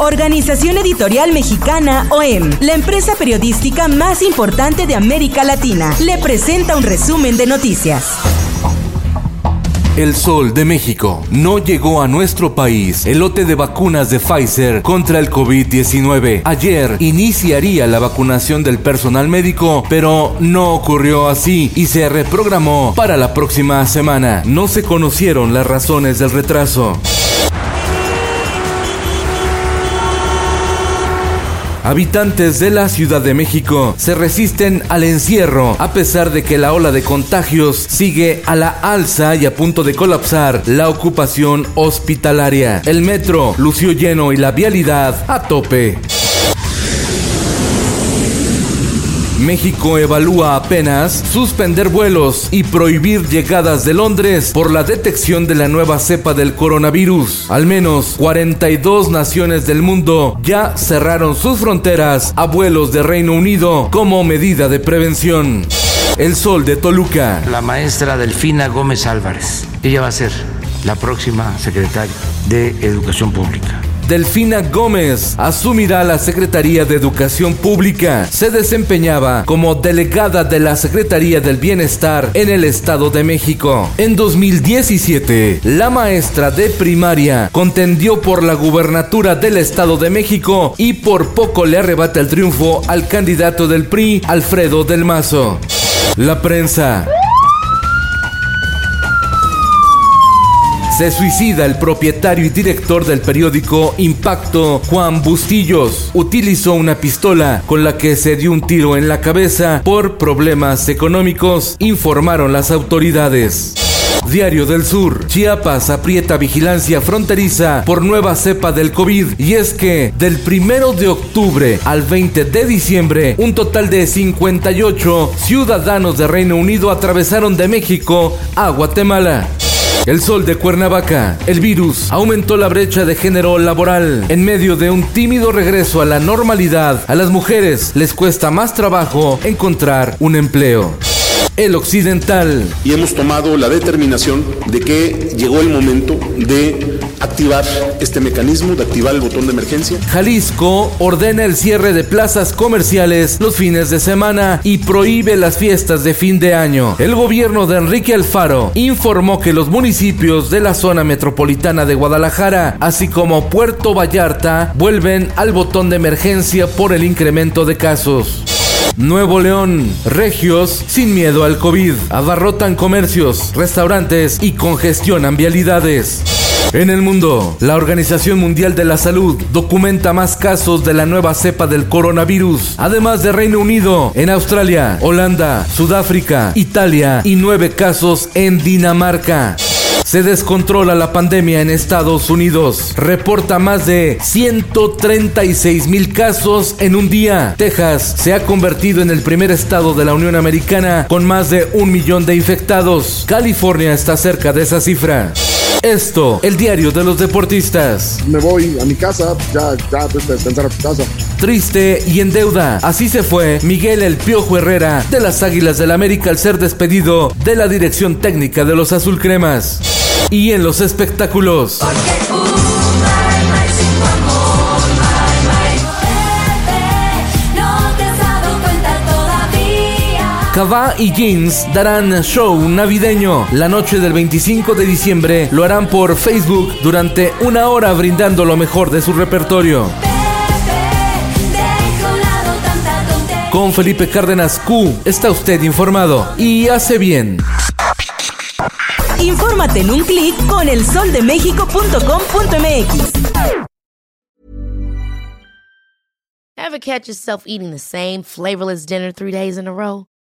Organización Editorial Mexicana OEM, la empresa periodística más importante de América Latina, le presenta un resumen de noticias. El Sol de México no llegó a nuestro país. El lote de vacunas de Pfizer contra el COVID-19. Ayer iniciaría la vacunación del personal médico, pero no ocurrió así y se reprogramó para la próxima semana. No se conocieron las razones del retraso. Habitantes de la Ciudad de México se resisten al encierro a pesar de que la ola de contagios sigue a la alza y a punto de colapsar la ocupación hospitalaria. El metro lució lleno y la vialidad a tope. México evalúa apenas suspender vuelos y prohibir llegadas de Londres por la detección de la nueva cepa del coronavirus. Al menos 42 naciones del mundo ya cerraron sus fronteras a vuelos de Reino Unido como medida de prevención. El Sol de Toluca. La maestra Delfina Gómez Álvarez. Ella va a ser la próxima secretaria de Educación Pública. Delfina Gómez asumirá la Secretaría de Educación Pública. Se desempeñaba como delegada de la Secretaría del Bienestar en el Estado de México. En 2017, la maestra de primaria contendió por la gubernatura del Estado de México y por poco le arrebata el triunfo al candidato del PRI, Alfredo del Mazo. La prensa. Se suicida el propietario y director del periódico Impacto, Juan Bustillos. Utilizó una pistola con la que se dio un tiro en la cabeza por problemas económicos, informaron las autoridades. Diario del Sur. Chiapas aprieta vigilancia fronteriza por nueva cepa del COVID. Y es que del primero de octubre al 20 de diciembre, un total de 58 ciudadanos de Reino Unido atravesaron de México a Guatemala. El sol de Cuernavaca. El virus aumentó la brecha de género laboral. En medio de un tímido regreso a la normalidad, a las mujeres les cuesta más trabajo encontrar un empleo. El Occidental. Y hemos tomado la determinación de que llegó el momento de activar este mecanismo, de activar el botón de emergencia. Jalisco ordena el cierre de plazas comerciales los fines de semana y prohíbe las fiestas de fin de año. El gobierno de Enrique Alfaro informó que los municipios de la zona metropolitana de Guadalajara, así como Puerto Vallarta, vuelven al botón de emergencia por el incremento de casos. Nuevo León, regios sin miedo al COVID, abarrotan comercios, restaurantes y congestionan vialidades. En el mundo, la Organización Mundial de la Salud documenta más casos de la nueva cepa del coronavirus, además de Reino Unido, en Australia, Holanda, Sudáfrica, Italia y nueve casos en Dinamarca. Se descontrola la pandemia en Estados Unidos. Reporta más de 136 mil casos en un día. Texas se ha convertido en el primer estado de la Unión Americana con más de un millón de infectados. California está cerca de esa cifra. Esto, el diario de los deportistas. Me voy a mi casa, ya, ya, descansar a tu casa. Triste y en deuda. Así se fue Miguel El Piojo Herrera de las Águilas del América al ser despedido de la dirección técnica de los Azul Cremas. Y en los espectáculos. Cava y Jeans darán show navideño. La noche del 25 de diciembre lo harán por Facebook durante una hora brindando lo mejor de su repertorio. Con Felipe Cárdenas Q está usted informado y hace bien. Infórmate en un clic con elsoldemexico.com.mx. Ever catch yourself eating the same flavorless dinner three days in a row?